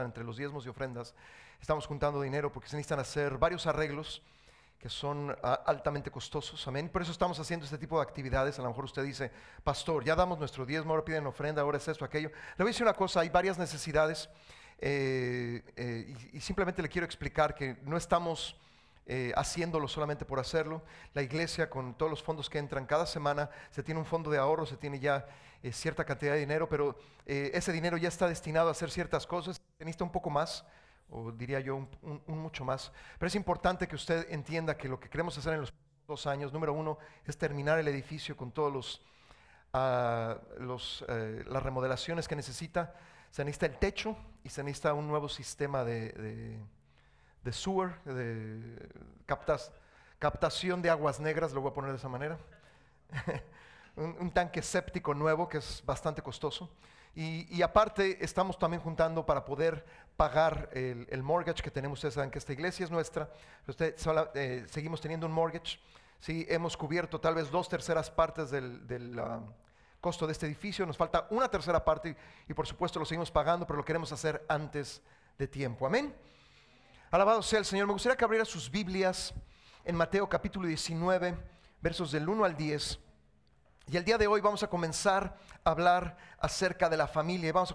entre los diezmos y ofrendas, estamos juntando dinero porque se necesitan hacer varios arreglos que son ah, altamente costosos, amén. Por eso estamos haciendo este tipo de actividades. A lo mejor usted dice, pastor, ya damos nuestro diezmo, ahora piden ofrenda, ahora es esto, aquello. Le voy a decir una cosa, hay varias necesidades eh, eh, y, y simplemente le quiero explicar que no estamos eh, haciéndolo solamente por hacerlo. La iglesia con todos los fondos que entran cada semana, se tiene un fondo de ahorro, se tiene ya eh, cierta cantidad de dinero, pero eh, ese dinero ya está destinado a hacer ciertas cosas, necesita un poco más, o diría yo un, mucho más. Pero es importante que usted entienda que lo que queremos hacer en los dos años, número uno, es terminar el edificio con todos los, ah, eh, las remodelaciones que necesita. Se necesita el techo y se necesita un nuevo sistema de, de, de sewer, de captas- captación de aguas negras, lo voy a poner de esa manera. un, un tanque séptico nuevo que es bastante costoso. Y, y aparte estamos también juntando para poder pagar el, el mortgage que tenemos. Ustedes saben que esta iglesia es nuestra. Usted eh, seguimos teniendo un mortgage. Sí, hemos cubierto tal vez dos terceras partes del, del, ah, costo de este edificio. Nos falta una tercera parte y por supuesto lo seguimos pagando, pero lo queremos hacer antes de tiempo. Amén. Alabado sea el Señor. Me gustaría que abriera sus Biblias en Mateo capítulo 19, versos del 1 al 10. Y el día de hoy vamos a comenzar a hablar acerca de la familia. y Vamos a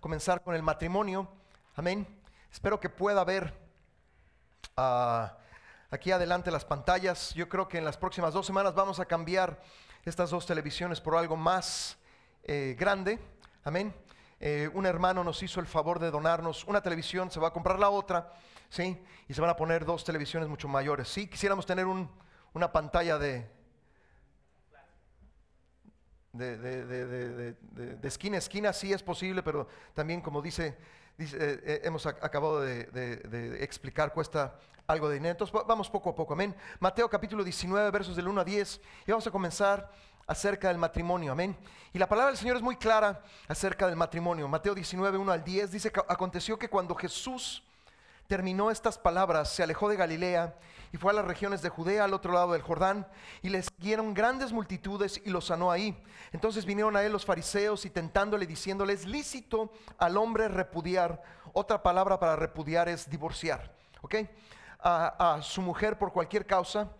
comenzar con el matrimonio. Amén. Espero que pueda ver ah, aquí adelante las pantallas. Yo creo que en las próximas dos semanas vamos a cambiar estas dos televisiones por algo más eh, grande. Amén. Eh, un hermano nos hizo el favor de donarnos una televisión, se va a comprar la otra, ¿sí? Y se van a poner dos televisiones mucho mayores. Sí, quisiéramos tener un- una pantalla de, de, de- de- esquina a esquina, sí es posible, pero también como dice, dice, eh, eh, hemos ac- acabado de, explicar, cuesta algo de dinero. Entonces va- vamos poco a poco, amén. Mateo capítulo 19, versos del 1 a 10, y vamos a comenzar acerca del matrimonio, amén. Y la palabra del Señor es muy clara acerca del matrimonio. Mateo 19, 1 al 10 dice que aconteció que cuando Jesús terminó estas palabras, se alejó de Galilea y fue a las regiones de Judea al otro lado del Jordán y le siguieron grandes multitudes y lo sanó ahí. Entonces vinieron a él los fariseos y tentándole diciéndole, es lícito al hombre repudiar. Otra palabra para repudiar es divorciar, ¿ok? A, a su mujer por cualquier causa.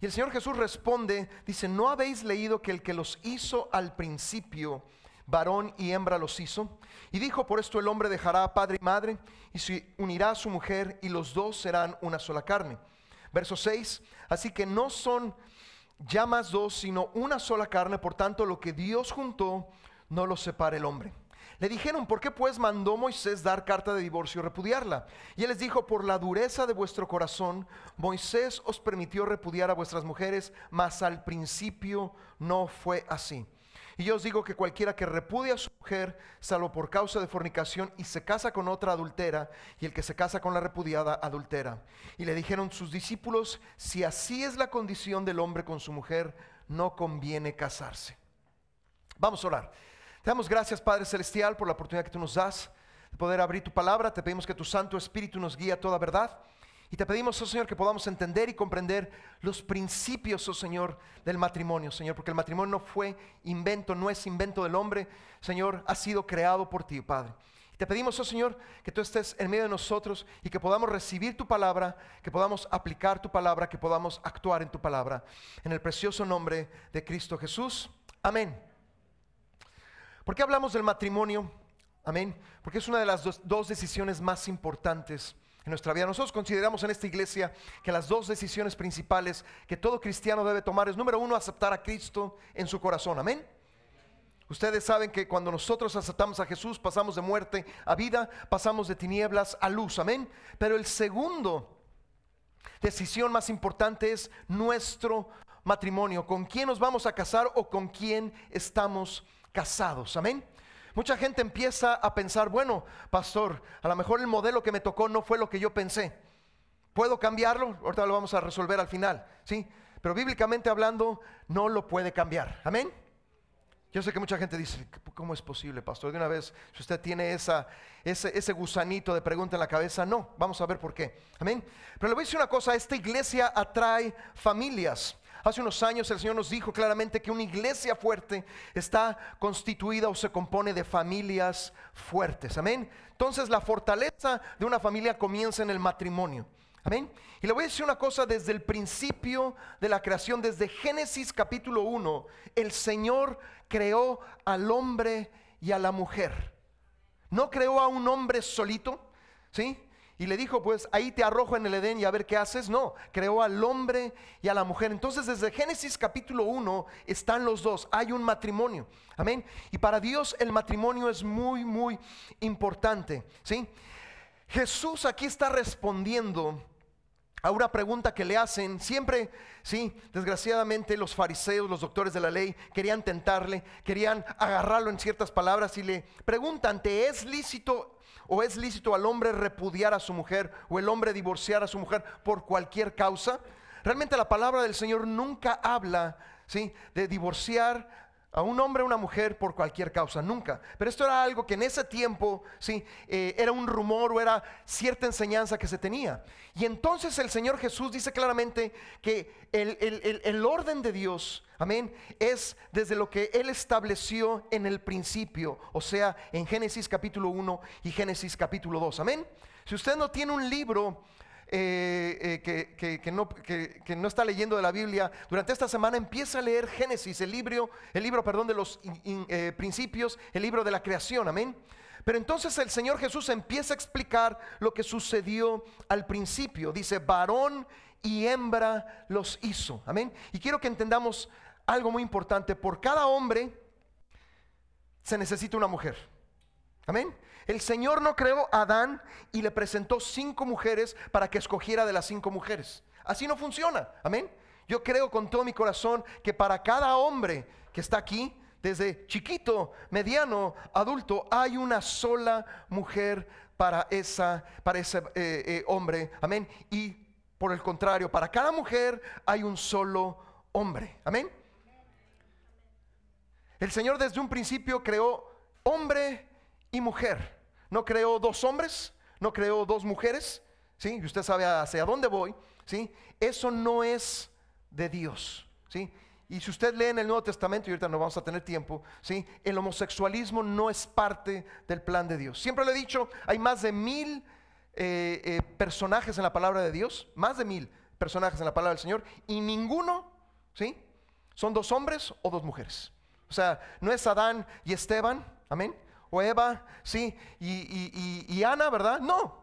Y el Señor Jesús responde, dice, ¿no habéis leído que el que los hizo al principio varón y hembra los hizo. Y dijo, por esto el hombre dejará a padre y madre y se unirá a su mujer y los dos serán una sola carne. Verso 6, así que no son ya más dos, sino una sola carne, por tanto lo que Dios juntó, no lo separe el hombre. Le dijeron, ¿por qué pues mandó Moisés dar carta de divorcio y repudiarla? Y él les dijo, por la dureza de vuestro corazón, Moisés os permitió repudiar a vuestras mujeres, mas al principio no fue así. Y yo os digo que cualquiera que repudia a su mujer, salvo por causa de fornicación, y se casa con otra adultera, y el que se casa con la repudiada adultera. Y le dijeron sus discípulos, si así es la condición del hombre con su mujer, no conviene casarse. Vamos a orar. Te damos gracias, Padre Celestial, por la oportunidad que tú nos das de poder abrir tu palabra. Te pedimos que tu Santo Espíritu nos guíe a toda verdad. Y te pedimos, oh Señor, que podamos entender y comprender los principios, oh Señor, del matrimonio, Señor, porque el matrimonio no fue invento, no es invento del hombre, Señor, ha sido creado por ti, Padre. Te pedimos, oh Señor, que tú estés en medio de nosotros y que podamos recibir tu palabra, que podamos aplicar tu palabra, que podamos actuar en tu palabra. En el precioso nombre de Cristo Jesús. Amén. ¿Por qué hablamos del matrimonio? Amén. Porque es una de las dos, dos decisiones más importantes en nuestra vida. Nosotros consideramos en esta iglesia que las dos decisiones principales que todo cristiano debe tomar es, número uno, aceptar a Cristo en su corazón. Amén. Ustedes saben que cuando nosotros aceptamos a Jesús pasamos de muerte a vida, pasamos de tinieblas a luz. Amén. Pero el segundo decisión más importante es nuestro matrimonio. ¿Con quién nos vamos a casar o con quién estamos casados? Amén. Mucha gente empieza a pensar, bueno, pastor, a lo mejor el modelo que me tocó no fue lo que yo pensé. ¿Puedo cambiarlo? Ahorita lo vamos a resolver al final, ¿sí? Pero bíblicamente hablando, no lo puede cambiar. Amén. Yo sé que mucha gente dice, ¿cómo es posible, pastor? De una vez, si usted tiene ese, ese gusanito de pregunta en la cabeza, no, vamos a ver por qué. Amén. Pero le voy a decir una cosa, esta iglesia atrae familias. Hace unos años el Señor nos dijo claramente que una iglesia fuerte está constituida o se compone de familias fuertes. Amén. Entonces la fortaleza de una familia comienza en el matrimonio. Amén. Y le voy a decir una cosa desde el principio de la creación, desde Génesis capítulo 1, el Señor creó al hombre y a la mujer. No creó a un hombre solito, ¿sí? Y le dijo, pues ahí te arrojo en el Edén y a ver qué haces. No, creó al hombre y a la mujer. Entonces desde Génesis capítulo 1 están los dos. Hay un matrimonio. Amén. Y para Dios el matrimonio es muy, muy importante. ¿Sí? Jesús aquí está respondiendo a una pregunta que le hacen. Siempre, sí, desgraciadamente los fariseos, los doctores de la ley, querían tentarle, querían agarrarlo en ciertas palabras y le preguntan, ¿te es lícito ¿O es lícito al hombre repudiar a su mujer o el hombre divorciar a su mujer por cualquier causa? Realmente la palabra del Señor nunca habla ¿sí? de divorciar a un hombre o una mujer por cualquier causa, nunca. Pero esto era algo que en ese tiempo, sí, eh, era un rumor o era cierta enseñanza que se tenía. Y entonces el Señor Jesús dice claramente que el, el orden de Dios, amén, es desde lo que Él estableció en el principio, o sea, en Génesis capítulo 1 y Génesis capítulo 2, amén. Si usted no tiene un libro eh, eh, que, no, está leyendo de la Biblia, durante esta semana empieza a leer Génesis, el libro, el libro perdón, de los eh, principios, el libro de la creación, amén. Pero entonces el Señor Jesús empieza a explicar lo que sucedió al principio. Dice, varón y hembra los hizo, amén. Y quiero que entendamos algo muy importante, por cada hombre se necesita una mujer, amén. El Señor no creó a Adán y le presentó cinco mujeres para que escogiera de las cinco mujeres. Así no funciona. Amén. Yo creo con todo mi corazón que para cada hombre que está aquí, desde chiquito, mediano, adulto, hay una sola mujer para, esa, para ese eh, eh, hombre. Amén. Y por el contrario, para cada mujer hay un solo hombre. Amén. El Señor desde un principio creó hombre y mujer. No creó dos hombres, no creó dos mujeres, ¿sí? Y usted sabe hacia dónde voy, ¿sí? Eso no es de Dios, ¿sí? Y si usted lee en el Nuevo Testamento, y ahorita no vamos a tener tiempo, ¿sí? El homosexualismo no es parte del plan de Dios. Siempre le he dicho, hay más de mil eh, eh, personajes en la palabra de Dios, más de mil personajes en la palabra del Señor, y ninguno, ¿sí? Son dos hombres o dos mujeres. O sea, no es Adán y Esteban, amén o Eva, sí, y, Ana, ¿verdad? No,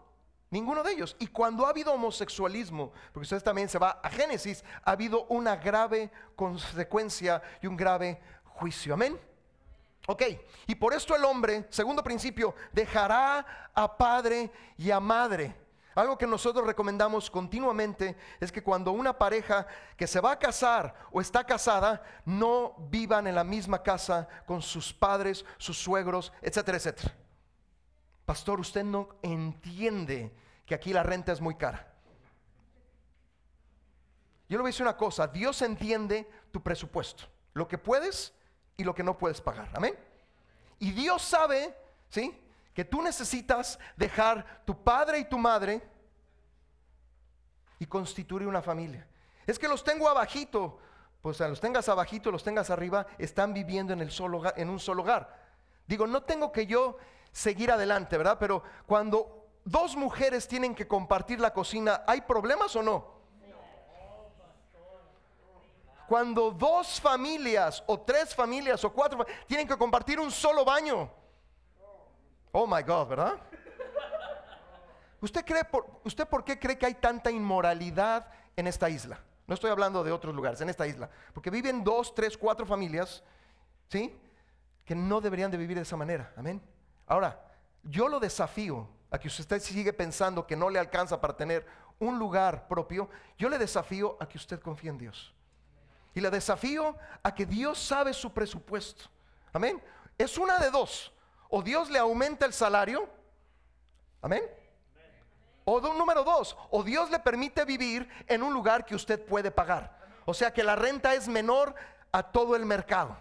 ninguno de ellos. Y cuando ha habido homosexualismo, porque usted también se va a Génesis, ha habido una grave consecuencia y un grave juicio. Amén. Ok, y por esto el hombre, segundo principio, dejará a padre y a madre algo que nosotros recomendamos continuamente es que cuando una pareja que se va a casar o está casada, no vivan en la misma casa con sus padres, sus suegros, etcétera, etcétera. Pastor, usted no entiende que aquí la renta es muy cara. Yo le voy a decir una cosa, Dios entiende tu presupuesto, lo que puedes y lo que no puedes pagar. Amén. Y Dios sabe, ¿sí? Que tú necesitas dejar tu padre y tu madre y constituir una familia. Es que los tengo abajito, pues los tengas abajito, los tengas arriba, están viviendo en, el solo, en un solo hogar. Digo, no tengo que yo seguir adelante, ¿verdad? Pero cuando dos mujeres tienen que compartir la cocina, ¿hay problemas o no? Cuando dos familias o tres familias o cuatro tienen que compartir un solo baño, Oh my God, ¿verdad? ¿Usted, cree por, ¿Usted por qué cree que hay tanta inmoralidad en esta isla? No estoy hablando de otros lugares, en esta isla. Porque viven dos, tres, cuatro familias, ¿sí? Que no deberían de vivir de esa manera. Amén. Ahora, yo lo desafío a que usted sigue pensando que no le alcanza para tener un lugar propio. Yo le desafío a que usted confíe en Dios. Y le desafío a que Dios sabe su presupuesto. Amén. Es una de dos o Dios le aumenta el salario. Amén. O número dos, o Dios le permite vivir en un lugar que usted puede pagar. O sea que la renta es menor a todo el mercado.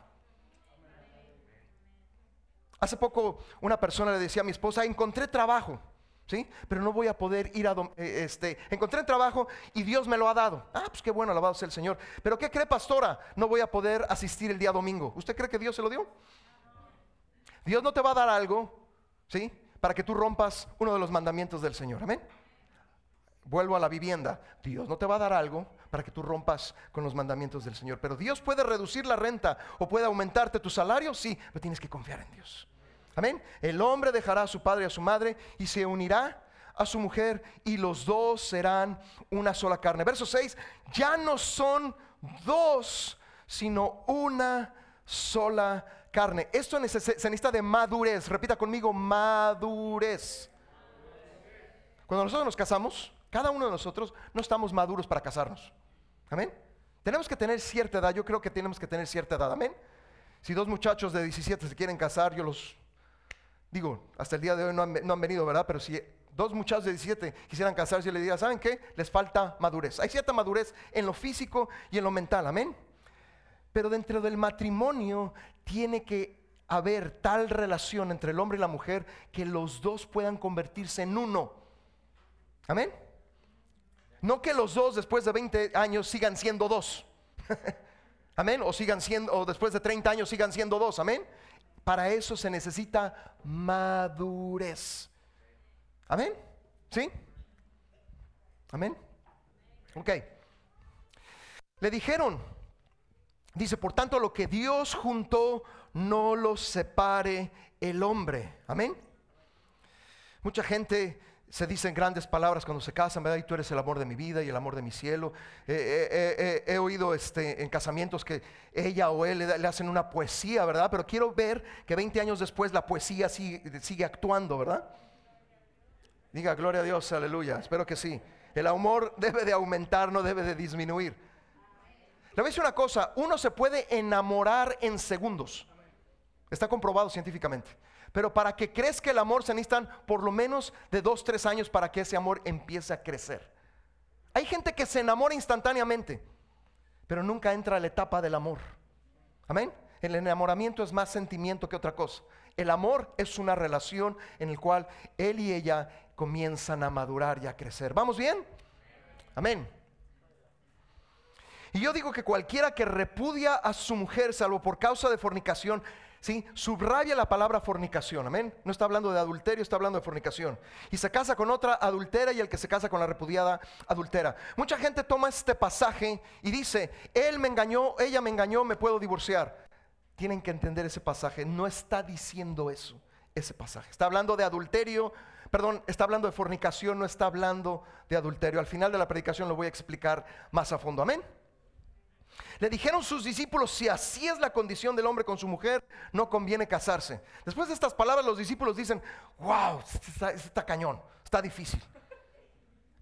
Hace poco una persona le decía a mi esposa, encontré trabajo. ¿Sí? Pero no voy a poder ir a... Eh, este, encontré trabajo y Dios me lo ha dado. Ah, pues qué bueno, alabado sea el Señor. Pero ¿qué cree, pastora? No voy a poder asistir el día domingo. ¿Usted cree que Dios se lo dio? Dios no te va a dar algo, ¿sí? Para que tú rompas uno de los mandamientos del Señor. Amén. Vuelvo a la vivienda. Dios no te va a dar algo para que tú rompas con los mandamientos del Señor. Pero Dios puede reducir la renta o puede aumentarte tu salario, sí, pero tienes que confiar en Dios. Amén. El hombre dejará a su padre y a su madre y se unirá a su mujer y los dos serán una sola carne. Verso 6, ya no son dos, sino una sola carne. Esto se necesita de madurez. Repita conmigo, madurez. Cuando nosotros nos casamos, cada uno de nosotros no estamos maduros para casarnos. Amén. Tenemos que tener cierta edad. Yo creo que tenemos que tener cierta edad. Amén. Si dos muchachos de 17 se quieren casar, yo los digo, hasta el día de hoy no han, venido, ¿verdad? Pero si dos muchachos de 17 quisieran casarse, yo les diría, ¿saben qué? Les falta madurez. Hay cierta madurez en lo físico y en lo mental. Amén. Pero dentro del matrimonio tiene que haber tal relación entre el hombre y la mujer que los dos puedan convertirse en uno. Amén. No que los dos después de 20 años sigan siendo dos. Amén. O sigan siendo, o después de 30 años sigan siendo dos. Amén. Para eso se necesita madurez. Amén. ¿Sí? Amén. Ok. Le dijeron, dice, por tanto, lo que Dios juntó, no lo separe el hombre. Amén. Mucha gente se dicen grandes palabras cuando se casan, ¿verdad? Y tú eres el amor de mi vida y el amor de mi cielo. he oído este, en casamientos que ella o él le, hacen una poesía, ¿verdad? Pero quiero ver que 20 años después la poesía sigue, sigue actuando, ¿verdad? Diga, gloria a Dios, aleluya. Espero que sí. El amor debe de aumentar, no debe de disminuir. Le voy a decir una cosa, uno se puede enamorar en segundos. Está comprobado científicamente. Pero para que crezca el amor se necesitan por lo menos de dos, tres años para que ese amor empiece a crecer. Hay gente que se enamora instantáneamente, pero nunca entra a la etapa del amor. Amén. El enamoramiento es más sentimiento que otra cosa. El amor es una relación en la cual él y ella comienzan a madurar y a crecer. ¿Vamos bien? Amén. Y yo digo que cualquiera que repudia a su mujer, salvo por causa de fornicación, ¿sí? Subraya la palabra fornicación, amén. No está hablando de adulterio, está hablando de fornicación. Y se casa con otra adultera y el que se casa con la repudiada adultera. Mucha gente toma este pasaje y dice, él me engañó, ella me engañó, me puedo divorciar. Tienen que entender ese pasaje, no está diciendo eso, ese pasaje. Está hablando de adulterio, perdón, está hablando de fornicación, no está hablando de adulterio. Al final de la predicación lo voy a explicar más a fondo, amén. Le dijeron sus discípulos, si así es la condición del hombre con su mujer, no conviene casarse. Después de estas palabras los discípulos dicen, wow, está, está cañón, está difícil.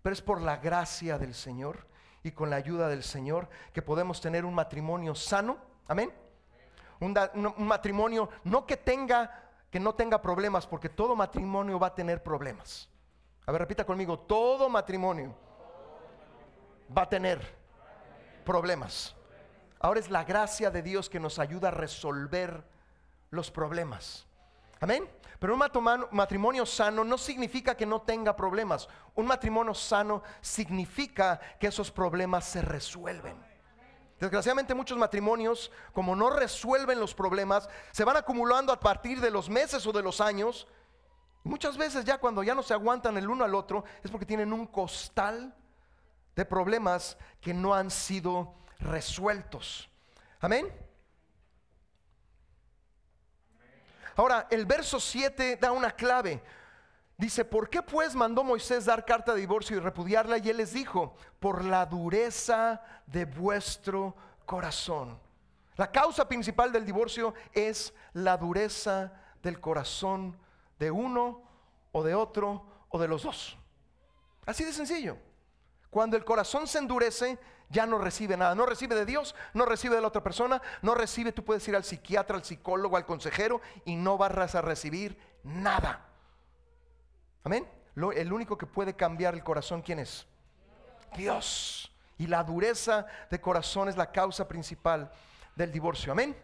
Pero es por la gracia del Señor y con la ayuda del Señor que podemos tener un matrimonio sano. Amén. Un, un, matrimonio no que tenga que no tenga problemas, porque todo matrimonio va a tener problemas. A ver, repita conmigo, todo matrimonio va a tener problemas. Ahora es la gracia de Dios que nos ayuda a resolver los problemas. Amén. Pero un matrimonio sano no significa que no tenga problemas. Un matrimonio sano significa que esos problemas se resuelven. Desgraciadamente muchos matrimonios, como no resuelven los problemas, se van acumulando a partir de los meses o de los años. muchas veces ya cuando ya no se aguantan el uno al otro es porque tienen un costal de problemas que no han sido resueltos. Amén. Ahora, el verso 7 da una clave. Dice, ¿por qué pues mandó Moisés dar carta de divorcio y repudiarla? Y él les dijo, por la dureza de vuestro corazón. La causa principal del divorcio es la dureza del corazón de uno o de otro o de los dos. Así de sencillo. Cuando el corazón se endurece, ya no recibe nada. No recibe de Dios, no recibe de la otra persona, no recibe, tú puedes ir al psiquiatra, al psicólogo, al consejero y no vas a recibir nada. Amén. el único que puede cambiar el corazón, ¿quién es? Dios. Y la dureza de corazón es la causa principal del divorcio. Amén.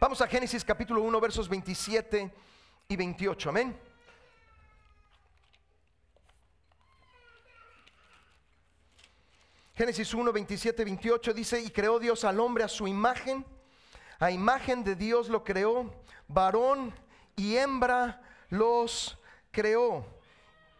Vamos a Génesis capítulo 1, versos 27 y 28. Amén. Génesis 1, 27, 28 dice, y creó Dios al hombre a su imagen, a imagen de Dios lo creó, varón y hembra los creó.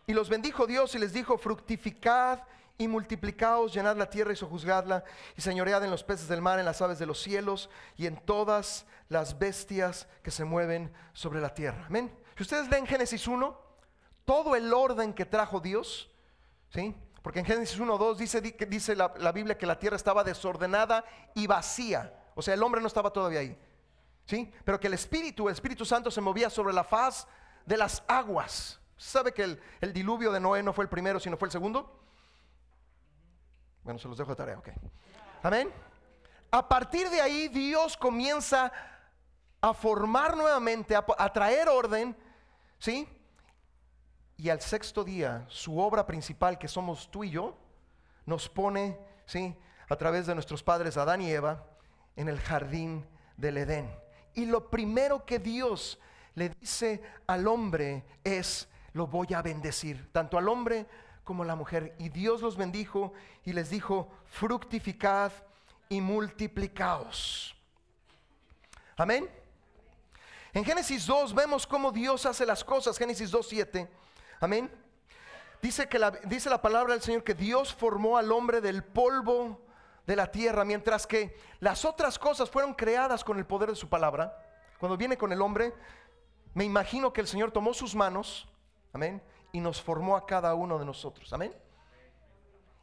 Y los bendijo Dios y les dijo, fructificad y multiplicaos, llenad la tierra y sojuzgadla, y señoread en los peces del mar, en las aves de los cielos y en todas las bestias que se mueven sobre la tierra. Amén. Si ustedes leen Génesis 1, todo el orden que trajo Dios, ¿sí? Porque en Génesis 1, 2 dice, dice la, la Biblia que la tierra estaba desordenada y vacía. O sea, el hombre no estaba todavía ahí. ¿Sí? Pero que el Espíritu, el Espíritu Santo se movía sobre la faz de las aguas. ¿Sabe que el, el diluvio de Noé no fue el primero, sino fue el segundo? Bueno, se los dejo de tarea, ok. Amén. A partir de ahí Dios comienza a formar nuevamente, a, a traer orden, ¿sí? Y al sexto día, su obra principal, que somos tú y yo, nos pone, ¿sí? A través de nuestros padres Adán y Eva, en el jardín del Edén. Y lo primero que Dios le dice al hombre es, lo voy a bendecir, tanto al hombre como a la mujer. Y Dios los bendijo y les dijo, fructificad y multiplicaos. Amén. En Génesis 2 vemos cómo Dios hace las cosas. Génesis 2, 7. Amén. Dice, que la, dice la palabra del Señor que Dios formó al hombre del polvo de la tierra, mientras que las otras cosas fueron creadas con el poder de su palabra. Cuando viene con el hombre, me imagino que el Señor tomó sus manos, amén, y nos formó a cada uno de nosotros, amén.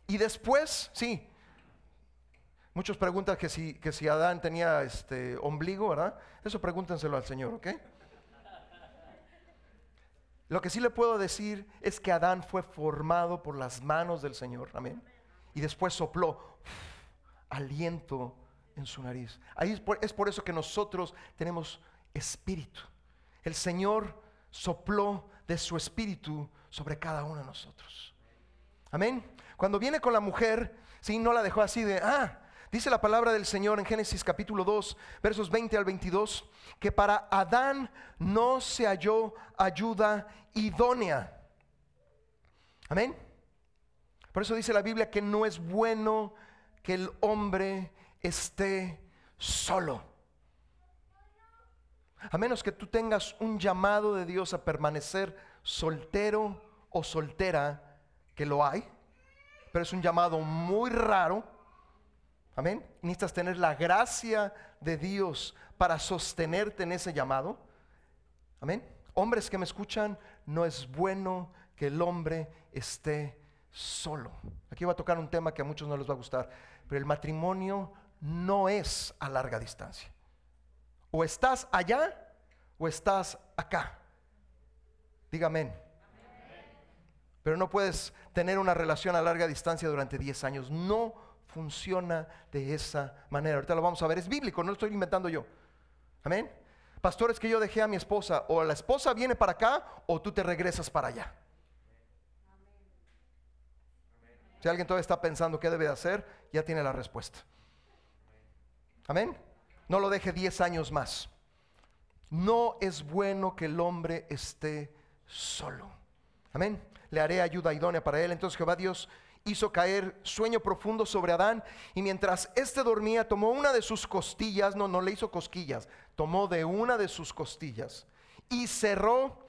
Y después, sí, muchos preguntan que si, que si Adán tenía este ombligo, ¿verdad? Eso pregúntenselo al Señor, ¿ok? Lo que sí le puedo decir es que Adán fue formado por las manos del Señor, amén. Y después sopló aliento en su nariz. Ahí es por, es por eso que nosotros tenemos espíritu. El Señor sopló de su espíritu sobre cada uno de nosotros. Amén. Cuando viene con la mujer, sí, no la dejó así de, ah, Dice la palabra del Señor en Génesis capítulo 2, versos 20 al 22, que para Adán no se halló ayuda idónea. Amén. Por eso dice la Biblia que no es bueno que el hombre esté solo. A menos que tú tengas un llamado de Dios a permanecer soltero o soltera, que lo hay, pero es un llamado muy raro Amén. Necesitas tener la gracia de Dios para sostenerte en ese llamado. Amén. Hombres que me escuchan, no es bueno que el hombre esté solo. Aquí va a tocar un tema que a muchos no les va a gustar, pero el matrimonio no es a larga distancia. O estás allá o estás acá. Dígame. Pero no puedes tener una relación a larga distancia durante 10 años. No funciona de esa manera. Ahorita lo vamos a ver, es bíblico, no lo estoy inventando yo. Amén. Pastores que yo dejé a mi esposa, o la esposa viene para acá o tú te regresas para allá. Si alguien todavía está pensando qué debe hacer, ya tiene la respuesta. Amén. No lo deje 10 años más. No es bueno que el hombre esté solo. Amén. Le haré ayuda idónea para él. Entonces Jehová Dios hizo caer sueño profundo sobre Adán y mientras éste dormía tomó una de sus costillas, no, no le hizo cosquillas, tomó de una de sus costillas y cerró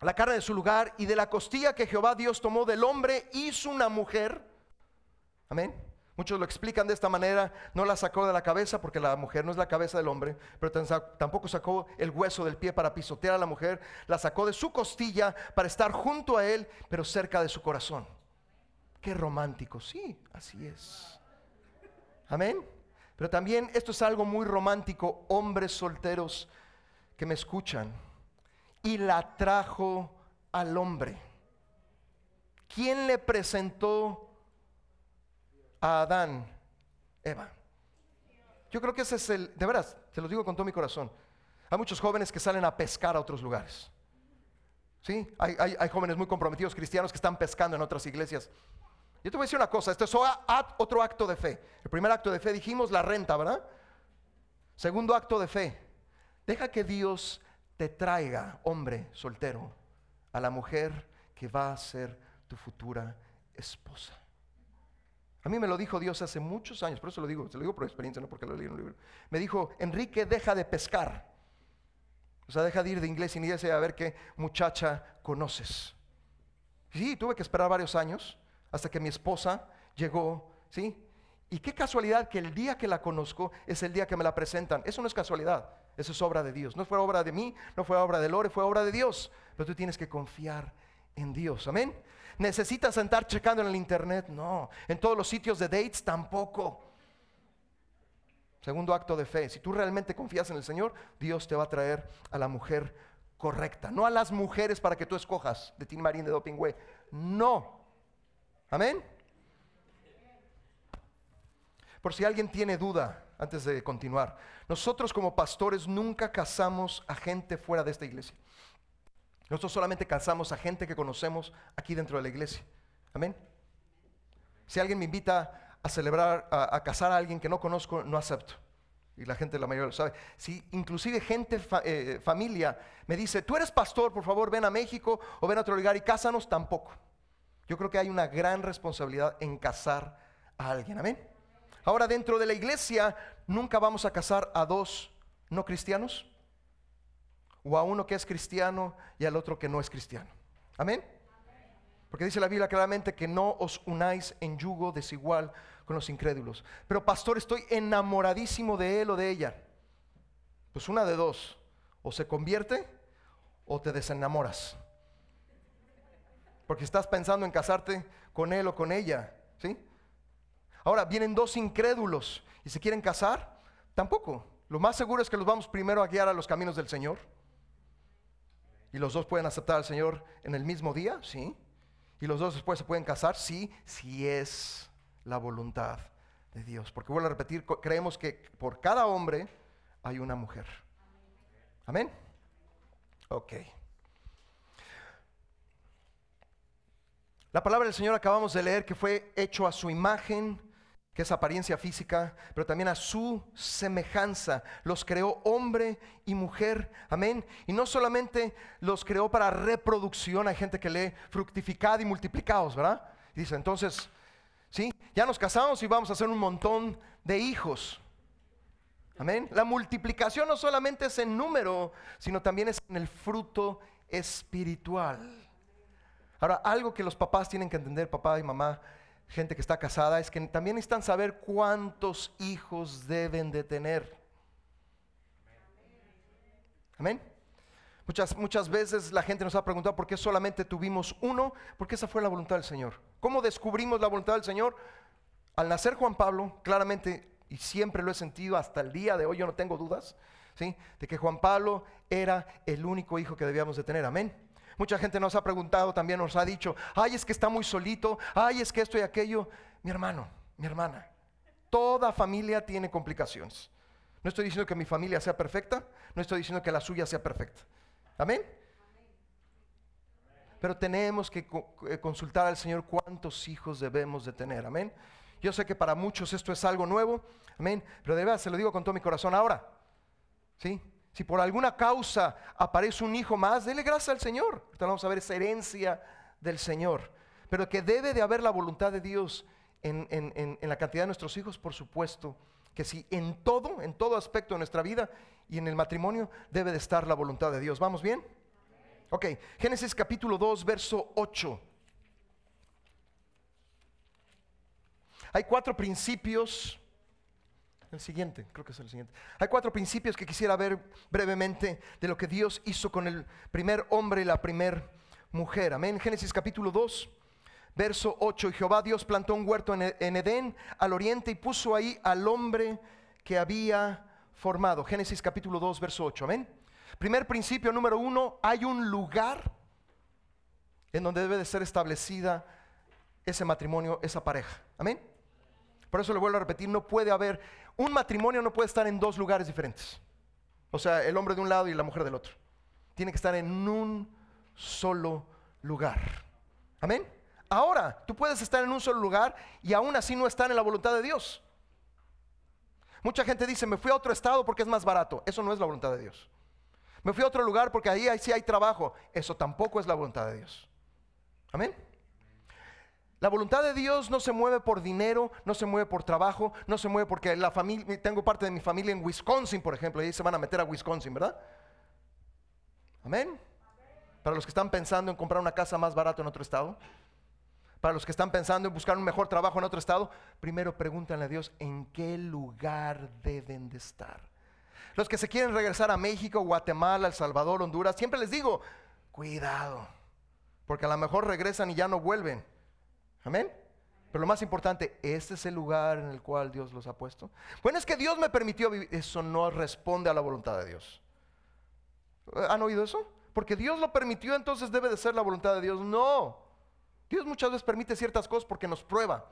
la carne de su lugar y de la costilla que Jehová Dios tomó del hombre hizo una mujer. Amén. Muchos lo explican de esta manera, no la sacó de la cabeza porque la mujer no es la cabeza del hombre, pero tampoco sacó el hueso del pie para pisotear a la mujer, la sacó de su costilla para estar junto a él, pero cerca de su corazón. Romántico, sí, así es. Amén. Pero también esto es algo muy romántico, hombres solteros que me escuchan. Y la trajo al hombre. ¿Quién le presentó a Adán? Eva. Yo creo que ese es el, de veras, te lo digo con todo mi corazón. Hay muchos jóvenes que salen a pescar a otros lugares. ¿Sí? Hay jóvenes muy comprometidos cristianos que están pescando en otras iglesias. Yo te voy a decir una cosa, este es otro acto de fe. El primer acto de fe dijimos la renta, ¿verdad? Segundo acto de fe, deja que Dios te traiga, hombre soltero, a la mujer que va a ser tu futura esposa. A mí me lo dijo Dios hace muchos años, por eso lo digo, se lo digo por experiencia, no porque lo leí en un libro. Me dijo, Enrique, deja de pescar. O sea, deja de ir de inglés y inglés a ver qué muchacha conoces. Sí, tuve que esperar varios años hasta que mi esposa llegó, ¿sí? Y qué casualidad que el día que la conozco es el día que me la presentan. Eso no es casualidad, eso es obra de Dios. No fue obra de mí, no fue obra de Lore, fue obra de Dios. Pero tú tienes que confiar en Dios, amén. ¿Necesitas estar checando en el internet? No. En todos los sitios de dates tampoco. Segundo acto de fe. Si tú realmente confías en el Señor, Dios te va a traer a la mujer correcta. No a las mujeres para que tú escojas de Tim Marín de Doping Way. No. Amén. Por si alguien tiene duda, antes de continuar, nosotros como pastores nunca casamos a gente fuera de esta iglesia. Nosotros solamente casamos a gente que conocemos aquí dentro de la iglesia. Amén. Si alguien me invita a celebrar, a, casar a alguien que no conozco, no acepto. Y la gente, la mayoría lo sabe. Si inclusive gente, eh, familia, me dice, tú eres pastor, por favor, ven a México o ven a otro lugar y cásanos, tampoco. Yo creo que hay una gran responsabilidad en casar a alguien. Amén. Ahora, dentro de la iglesia, nunca vamos a casar a dos no cristianos o a uno que es cristiano y al otro que no es cristiano. Amén. Porque dice la Biblia claramente que no os unáis en yugo desigual con los incrédulos. Pero pastor, estoy enamoradísimo de él o de ella. Pues una de dos, o se convierte o te desenamoras. Porque estás pensando en casarte con él o con ella, ¿sí? Ahora vienen dos incrédulos y se quieren casar, tampoco. Lo más seguro es que los vamos primero a guiar a los caminos del Señor. ¿Y los dos pueden aceptar al Señor en el mismo día? Sí. ¿Y los dos después se pueden casar? Sí, si es la voluntad de Dios. Porque vuelvo a repetir, creemos que por cada hombre hay una mujer. Amén. Ok. La palabra del Señor acabamos de leer que fue hecho a su imagen que es apariencia física, pero también a su semejanza. Los creó hombre y mujer, amén. Y no solamente los creó para reproducción, hay gente que lee fructificad y multiplicados, ¿verdad? Y dice, entonces, ¿sí? Ya nos casamos y vamos a hacer un montón de hijos. Amén. La multiplicación no solamente es en número, sino también es en el fruto espiritual. Ahora, algo que los papás tienen que entender, papá y mamá, gente que está casada, es que también necesitan saber cuántos hijos deben de tener. Amén. Muchas, muchas veces la gente nos ha preguntado por qué solamente tuvimos uno, porque esa fue la voluntad del Señor. ¿Cómo descubrimos la voluntad del Señor? Al nacer Juan Pablo, claramente, y siempre lo he sentido hasta el día de hoy, yo no tengo dudas, ¿sí? de que Juan Pablo era el único hijo que debíamos de tener. Amén. Mucha gente nos ha preguntado, también nos ha dicho, ay, es que está muy solito, ay, es que esto y aquello. Mi hermano, mi hermana, toda familia tiene complicaciones. No estoy diciendo que mi familia sea perfecta, no estoy diciendo que la suya sea perfecta. Amén. Pero tenemos que eh, consultar al Señor cuántos hijos debemos de tener. Amén. Yo sé que para muchos esto es algo nuevo. Amén. Pero de verdad se lo digo con todo mi corazón ahora. ¿Sí? Si por alguna causa aparece un hijo más, dele gracias al Señor. Ahorita vamos a ver esa herencia del Señor. Pero que debe de haber la voluntad de Dios en, en la cantidad de nuestros hijos, por supuesto. Que si en todo, en todo aspecto de nuestra vida y en el matrimonio, debe de estar la voluntad de Dios. ¿Vamos bien? Ok, Génesis capítulo 2, verso 8. Hay cuatro principios el siguiente, creo que es el siguiente. Hay cuatro principios que quisiera ver brevemente de lo que Dios hizo con el primer hombre y la primer mujer. Amén. Génesis capítulo 2, verso 8. Y Jehová Dios plantó un huerto en Edén al oriente y puso ahí al hombre que había formado. Génesis capítulo 2, verso 8. Amén. Primer principio número uno, hay un lugar en donde debe de ser establecida ese matrimonio, esa pareja. Amén. Por eso le vuelvo a repetir, no puede haber un matrimonio no puede estar en dos lugares diferentes. O sea, el hombre de un lado y la mujer del otro. Tiene que estar en un solo lugar. Amén. Ahora, tú puedes estar en un solo lugar y aún así no estar en la voluntad de Dios. Mucha gente dice, me fui a otro estado porque es más barato. Eso no es la voluntad de Dios. Me fui a otro lugar porque ahí sí hay trabajo. Eso tampoco es la voluntad de Dios. Amén. La voluntad de Dios no se mueve por dinero, no se mueve por trabajo, no se mueve porque la familia, tengo parte de mi familia en Wisconsin, por ejemplo, y ahí se van a meter a Wisconsin, ¿verdad? Amén. Para los que están pensando en comprar una casa más barata en otro estado, para los que están pensando en buscar un mejor trabajo en otro estado, primero pregúntanle a Dios en qué lugar deben de estar. Los que se quieren regresar a México, Guatemala, El Salvador, Honduras, siempre les digo, cuidado, porque a lo mejor regresan y ya no vuelven. Amén. Pero lo más importante, este es el lugar en el cual Dios los ha puesto. Bueno, es que Dios me permitió vivir. Eso no responde a la voluntad de Dios. ¿Han oído eso? Porque Dios lo permitió, entonces debe de ser la voluntad de Dios. No. Dios muchas veces permite ciertas cosas porque nos prueba,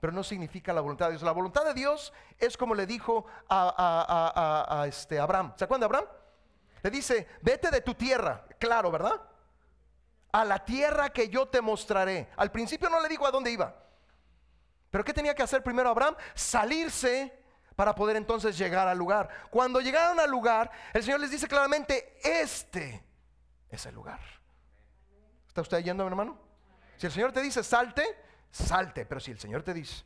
pero no significa la voluntad de Dios. La voluntad de Dios es como le dijo a, este Abraham. ¿Se acuerdan de Abraham? Le dice, vete de tu tierra. Claro, ¿verdad? A la tierra que yo te mostraré. Al principio no le digo a dónde iba. Pero ¿qué tenía que hacer primero Abraham? Salirse para poder entonces llegar al lugar. Cuando llegaron al lugar, el Señor les dice claramente, este es el lugar. ¿Está usted yendo, hermano? Si el Señor te dice salte, salte. Pero si el Señor te dice,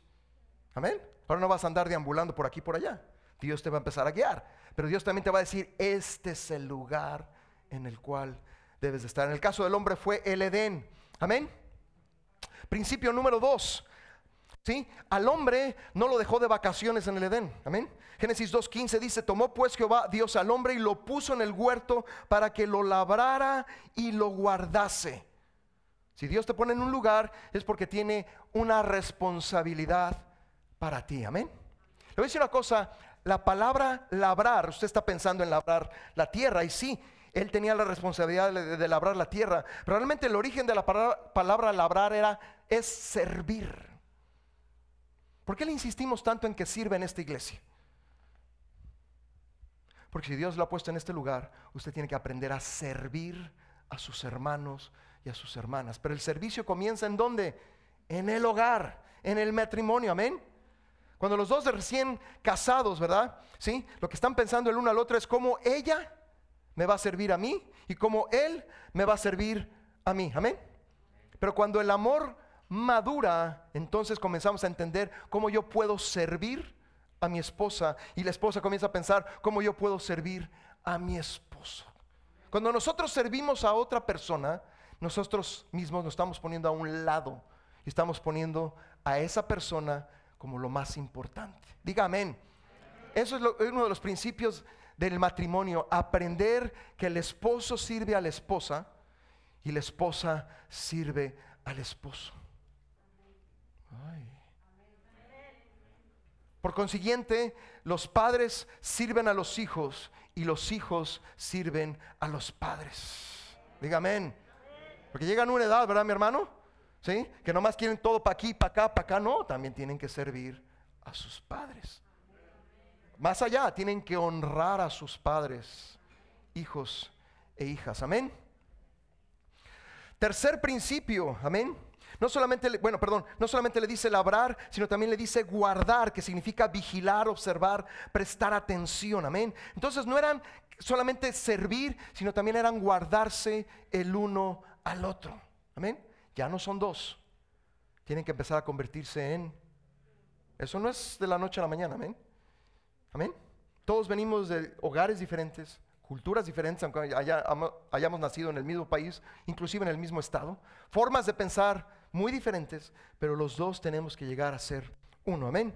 amén, ahora no vas a andar deambulando por aquí por allá. Dios te va a empezar a guiar. Pero Dios también te va a decir, este es el lugar en el cual debes de estar. En el caso del hombre fue el Edén. Amén. Principio número dos. ¿Sí? Al hombre no lo dejó de vacaciones en el Edén. Amén. Génesis 2.15 dice, tomó pues Jehová Dios al hombre y lo puso en el huerto para que lo labrara y lo guardase. Si Dios te pone en un lugar es porque tiene una responsabilidad para ti. Amén. Le voy a decir una cosa, la palabra labrar, usted está pensando en labrar la tierra y sí, él tenía la responsabilidad de, labrar la tierra. Pero realmente el origen de la palabra, labrar era es servir. ¿Por qué le insistimos tanto en que sirva en esta iglesia? Porque si Dios lo ha puesto en este lugar, usted tiene que aprender a servir a sus hermanos y a sus hermanas. Pero el servicio comienza en dónde? En el hogar, en el matrimonio, amén. Cuando los dos recién casados, ¿verdad? ¿Sí? Lo que están pensando el uno al otro es cómo ella me va a servir a mí y como Él me va a servir a mí. Amén. Pero cuando el amor madura, entonces comenzamos a entender cómo yo puedo servir a mi esposa y la esposa comienza a pensar cómo yo puedo servir a mi esposo. Cuando nosotros servimos a otra persona, nosotros mismos nos estamos poniendo a un lado y estamos poniendo a esa persona como lo más importante. Diga amén. Eso es uno de los principios del matrimonio, aprender que el esposo sirve a la esposa y la esposa sirve al esposo. Por consiguiente, los padres sirven a los hijos y los hijos sirven a los padres. Diga amén. Porque llegan a una edad, ¿verdad, mi hermano? ¿Sí? Que nomás quieren todo para aquí, para acá, para acá. No, también tienen que servir a sus padres. Más allá, tienen que honrar a sus padres, hijos e hijas. Amén. Tercer principio, amén. No solamente, bueno, perdón, no solamente le dice labrar, sino también le dice guardar, que significa vigilar, observar, prestar atención, amén. Entonces no eran solamente servir, sino también eran guardarse el uno al otro, amén. Ya no son dos, tienen que empezar a convertirse en... Eso no es de la noche a la mañana, amén. Amén. Todos venimos de hogares diferentes, culturas diferentes, aunque hayamos nacido en el mismo país, inclusive en el mismo estado, formas de pensar muy diferentes, pero los dos tenemos que llegar a ser uno. Amén.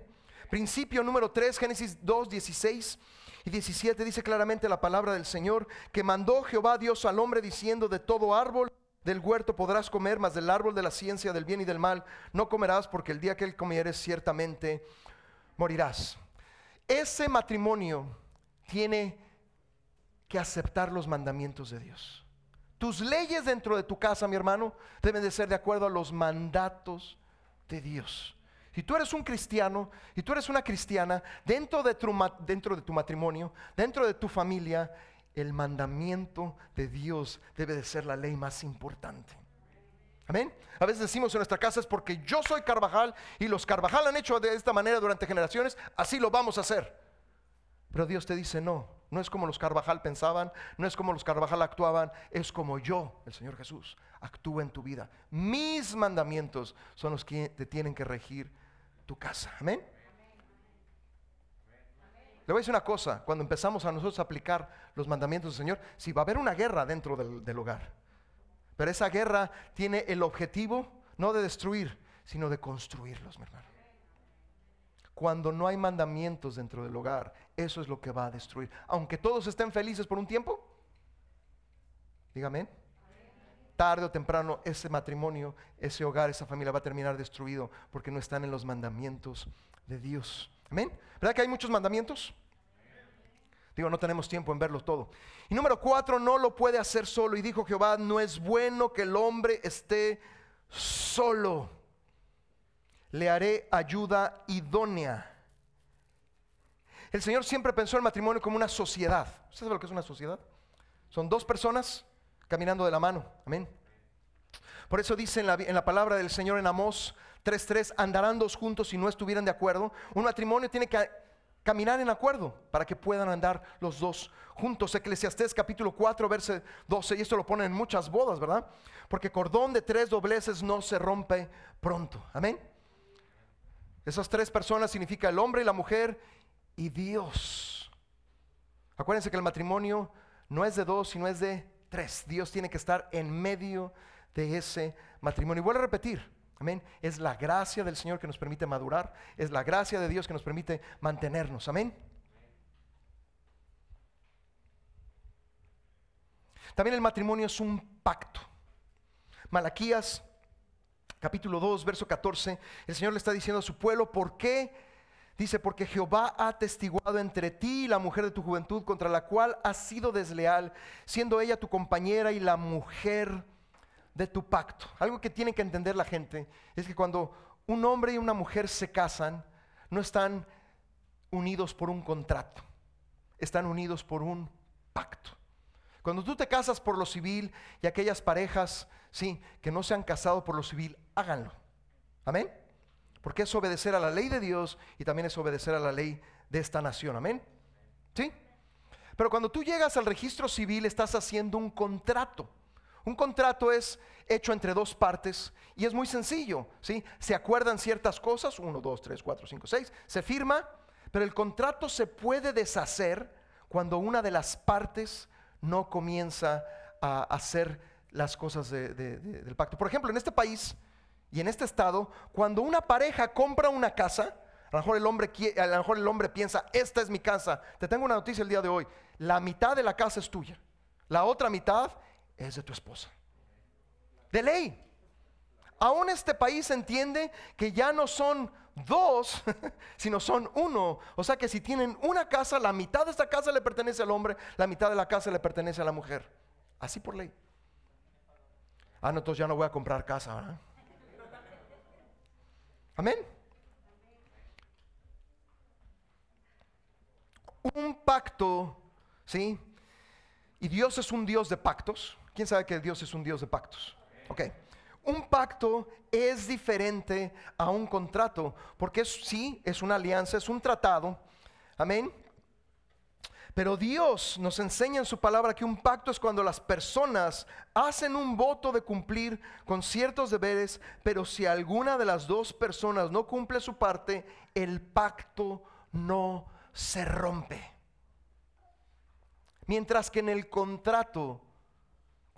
Principio número 3, Génesis 2, 16 y 17 dice claramente la palabra del Señor, que mandó Jehová Dios al hombre diciendo, de todo árbol del huerto podrás comer, mas del árbol de la ciencia del bien y del mal no comerás, porque el día que él comieres ciertamente morirás. Ese matrimonio tiene que aceptar los mandamientos de Dios. Tus leyes dentro de tu casa, mi hermano, deben de ser de acuerdo a los mandatos de Dios. Si tú eres un cristiano y tú eres una cristiana, dentro de, tu, dentro de tu matrimonio, dentro de tu familia, el mandamiento de Dios debe de ser la ley más importante. Amén. A veces decimos en nuestra casa es porque yo soy Carvajal y los Carvajal han hecho de esta manera durante generaciones, así lo vamos a hacer. Pero Dios te dice, no, No es como los Carvajal pensaban, no es como los Carvajal actuaban, es como yo, el Señor Jesús, actúa en tu vida. Mis mandamientos son los que te tienen que regir tu casa. Amén. Le voy a decir una cosa, cuando empezamos a nosotros a aplicar los mandamientos del Señor, si va a haber una guerra dentro del hogar, pero esa guerra tiene el objetivo no de destruir, sino de construirlos, mi hermano. Cuando no hay mandamientos dentro del hogar, eso es lo que va a destruir. Aunque todos estén felices por un tiempo, dígame, tarde o temprano ese matrimonio, ese hogar, esa familia va a terminar destruido porque no están en los mandamientos de Dios. Amén. ¿Verdad que hay muchos mandamientos? Digo, no tenemos tiempo en verlos todo. Y número cuatro, no lo puede hacer solo. Y dijo Jehová, no es bueno que el hombre esté solo le haré ayuda idónea. El Señor siempre pensó el matrimonio como una sociedad. ¿Usted sabe lo que es una sociedad? Son dos personas caminando de la mano. Amén. Por eso dice en la, en la palabra del Señor en Amós 3.3, andarán dos juntos si no estuvieran de acuerdo. Un matrimonio tiene que caminar en acuerdo para que puedan andar los dos juntos. Eclesiastés capítulo 4, verso 12, y esto lo ponen en muchas bodas, ¿verdad? Porque cordón de tres dobleces no se rompe pronto. Amén. Esas tres personas significa el hombre y la mujer y Dios. Acuérdense que el matrimonio no es de dos, sino es de tres. Dios tiene que estar en medio de ese matrimonio. Y vuelvo a repetir, amén. Es la gracia del Señor que nos permite madurar. Es la gracia de Dios que nos permite mantenernos. Amén. También el matrimonio es un pacto. Malaquías capítulo 2, verso 14, el Señor le está diciendo a su pueblo, ¿por qué? Dice, porque Jehová ha testiguado entre ti y la mujer de tu juventud contra la cual has sido desleal, siendo ella tu compañera y la mujer de tu pacto. Algo que tiene que entender la gente es que cuando un hombre y una mujer se casan, no están unidos por un contrato, están unidos por un pacto. Cuando tú te casas por lo civil y aquellas parejas, sí, que no se han casado por lo civil, háganlo. Amén. Porque es obedecer a la ley de Dios y también es obedecer a la ley de esta nación. Amén. ¿Sí? Pero cuando tú llegas al registro civil estás haciendo un contrato. Un contrato es hecho entre dos partes y es muy sencillo, ¿sí? Se acuerdan ciertas cosas, uno, dos, tres, cuatro, cinco, seis, se firma, pero el contrato se puede deshacer cuando una de las partes no comienza a hacer las cosas del pacto. Por ejemplo, en este país y en este estado, cuando una pareja compra una casa, a lo, mejor el hombre, a lo mejor el hombre piensa, esta es mi casa. Te tengo una noticia el día de hoy. La mitad de la casa es tuya. La otra mitad es de tu esposa. De ley. Aún este país entiende que ya no son dos, sino son uno. O sea que si tienen una casa, la mitad de esta casa le pertenece al hombre, la mitad de la casa le pertenece a la mujer. Así por ley. Ah, no, entonces ya no voy a comprar casa. Amén. Un pacto, ¿sí? Y Dios es un Dios de pactos. ¿Quién sabe que Dios es un Dios de pactos? Ok. Un pacto es diferente a un contrato, porque sí, es una alianza, es un tratado. Amén. Pero Dios nos enseña en su palabra que un pacto es cuando las personas hacen un voto de cumplir con ciertos deberes, pero si alguna de las dos personas no cumple su parte, el pacto no se rompe. Mientras que en el contrato,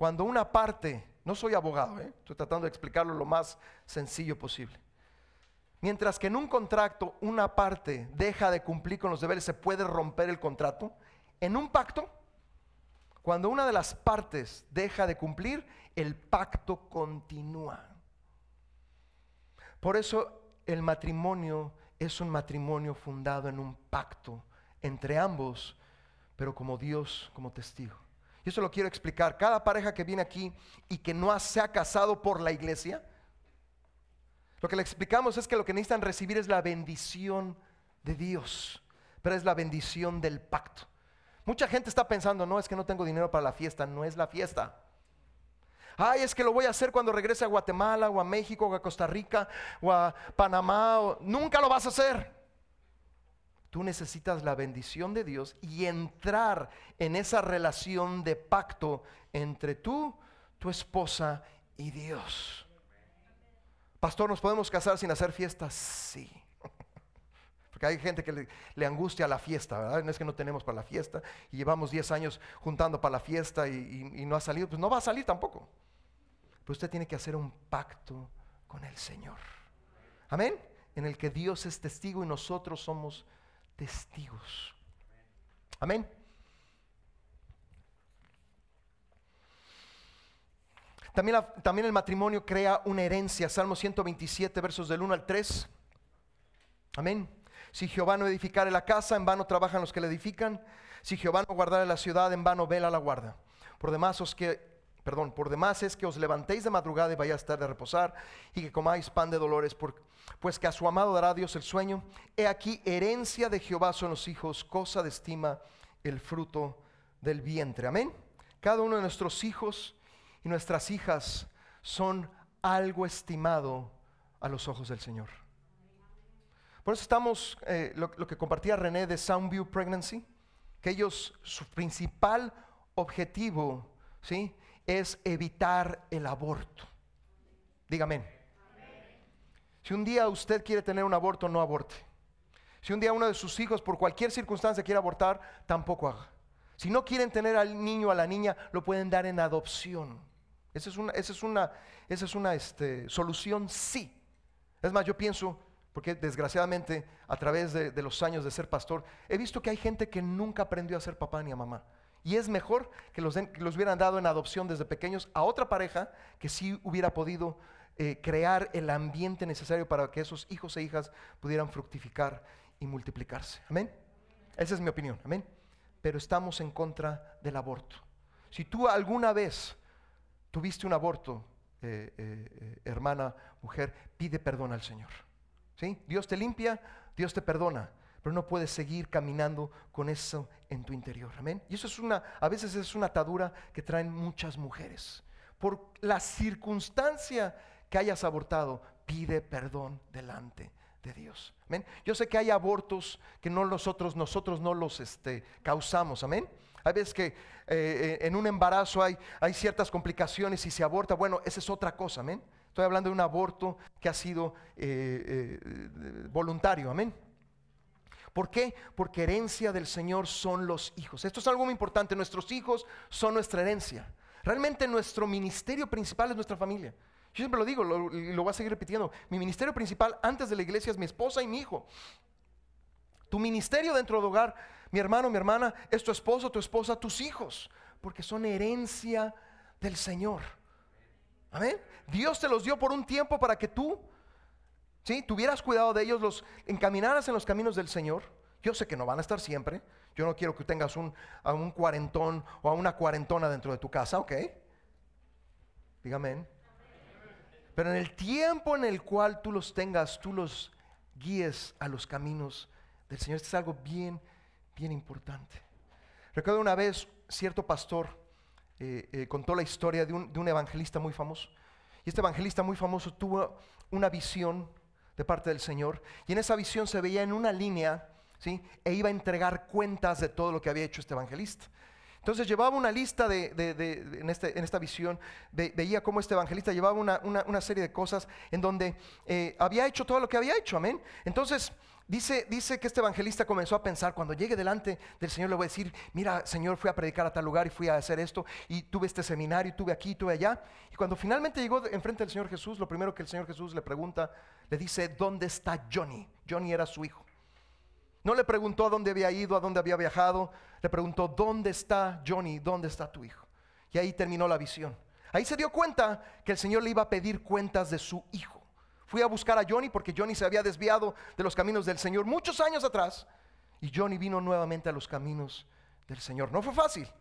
cuando una parte, no soy abogado, ¿eh? estoy tratando de explicarlo lo más sencillo posible. Mientras que en un contrato una parte deja de cumplir con los deberes, se puede romper el contrato. En un pacto, cuando una de las partes deja de cumplir, el pacto continúa. Por eso el matrimonio es un matrimonio fundado en un pacto entre ambos, pero como Dios como testigo. Y eso lo quiero explicar. Cada pareja que viene aquí y que no se ha casado por la iglesia, lo que le explicamos es que lo que necesitan recibir es la bendición de Dios, pero es la bendición del pacto. Mucha gente está pensando, no, es que no tengo dinero para la fiesta, no es la fiesta. Ay, es que lo voy a hacer cuando regrese a Guatemala o a México o a Costa Rica o a Panamá. Nunca lo vas a hacer. Tú necesitas la bendición de Dios y entrar en esa relación de pacto entre tú, tu esposa y Dios. Pastor, ¿nos podemos casar sin hacer fiestas? Sí. Porque hay gente que le, angustia la fiesta, ¿verdad? No es que no tenemos para la fiesta y llevamos 10 años juntando para la fiesta y, y no ha salido, pues no va a salir tampoco. Pero usted tiene que hacer un pacto con el Señor. Amén. En el que Dios es testigo y nosotros somos testigos. Amén. También, también, el matrimonio crea una herencia. Salmo 127, versos del 1 al 3. Amén. Si Jehová no edificare la casa, en vano trabajan los que la edifican. Si Jehová no guardare la ciudad, en vano vela la guarda. Por demás, os que, perdón, por demás es que os levantéis de madrugada y vayáis a estar de reposar y que comáis pan de dolores, pues que a su amado dará Dios el sueño. He aquí, herencia de Jehová son los hijos, cosa de estima el fruto del vientre. Amén. Cada uno de nuestros hijos y nuestras hijas son algo estimado a los ojos del Señor. Por eso estamos, eh, lo, que compartía René de Soundview Pregnancy, que ellos, su principal objetivo, ¿sí? Es evitar el aborto. Dígame. Si un día usted quiere tener un aborto, no aborte. Si un día uno de sus hijos por cualquier circunstancia quiere abortar, tampoco haga. Si no quieren tener al niño o a la niña, lo pueden dar en adopción. Esa es una, esa es una, esa es una este, solución, sí. Es más, yo pienso, porque desgraciadamente a través de, de los años de ser pastor, he visto que hay gente que nunca aprendió a ser papá ni a mamá. Y es mejor que los, los, hubieran dado en adopción desde pequeños a otra pareja que sí hubiera podido eh, crear el ambiente necesario para que esos hijos e hijas pudieran fructificar y multiplicarse. Amén. Esa es mi opinión. Amén. Pero estamos en contra del aborto. Si tú alguna vez tuviste un aborto, eh, eh, hermana, mujer, pide perdón al Señor. ¿Sí? Dios te limpia, Dios te perdona pero no puedes seguir caminando con eso en tu interior. Amén. Y eso es una, a veces es una atadura que traen muchas mujeres. Por la circunstancia que hayas abortado, pide perdón delante de Dios. Amén. Yo sé que hay abortos que no nosotros, nosotros no los este, causamos. Amén. Hay veces que eh, eh, en un embarazo hay, hay ciertas complicaciones y se aborta. Bueno, esa es otra cosa. Amén. Estoy hablando de un aborto que ha sido eh, voluntario. Amén. ¿Por qué? Porque herencia del Señor son los hijos. Esto es algo muy importante. Nuestros hijos son nuestra herencia. Realmente nuestro ministerio principal es nuestra familia. Yo siempre lo digo y lo, voy a seguir repitiendo. Mi ministerio principal antes de la iglesia es mi esposa y mi hijo. Tu ministerio dentro del hogar, mi hermano, mi hermana, es tu esposo, tu esposa, tus hijos. Porque son herencia del Señor. Amén. Dios te los dio por un tiempo para que tú si tuvieras cuidado de ellos, los encaminaras en los caminos del Señor. Yo sé que no van a estar siempre. Yo no quiero que tengas un, a un cuarentón o a una cuarentona dentro de tu casa, ¿ok? Dígame. Pero en el tiempo en el cual tú los tengas, tú los guíes a los caminos del Señor. Esto es algo bien, bien importante. Recuerdo una vez, cierto pastor eh, eh, contó la historia de un evangelista muy famoso. Y este evangelista muy famoso tuvo una visión de parte del Señor. Y en esa visión se veía en una línea, ¿sí? E iba a entregar cuentas de todo lo que había hecho este evangelista. Entonces llevaba una lista de, en, este, en, esta visión, veía cómo este evangelista llevaba una, serie de cosas en donde eh, había hecho todo lo que había hecho, amén. Entonces Dice, que este evangelista comenzó a pensar, cuando llegue delante del Señor le voy a decir, mira Señor, fui a predicar a tal lugar y fui a hacer esto, y tuve este seminario, y tuve aquí, tuve allá. Y cuando finalmente llegó enfrente del Señor Jesús, lo primero que el Señor Jesús le pregunta, le dice, ¿dónde está Johnny? Johnny era su hijo. No le preguntó a dónde había ido, a dónde había viajado, le preguntó, ¿dónde está Johnny? ¿Dónde está tu hijo? Y ahí terminó la visión. Ahí se dio cuenta que el Señor le iba a pedir cuentas de su hijo. Fui a buscar a Johnny porque Johnny se había desviado de los caminos del Señor muchos años atrás. Y Johnny vino nuevamente a los caminos del Señor. No fue fácil.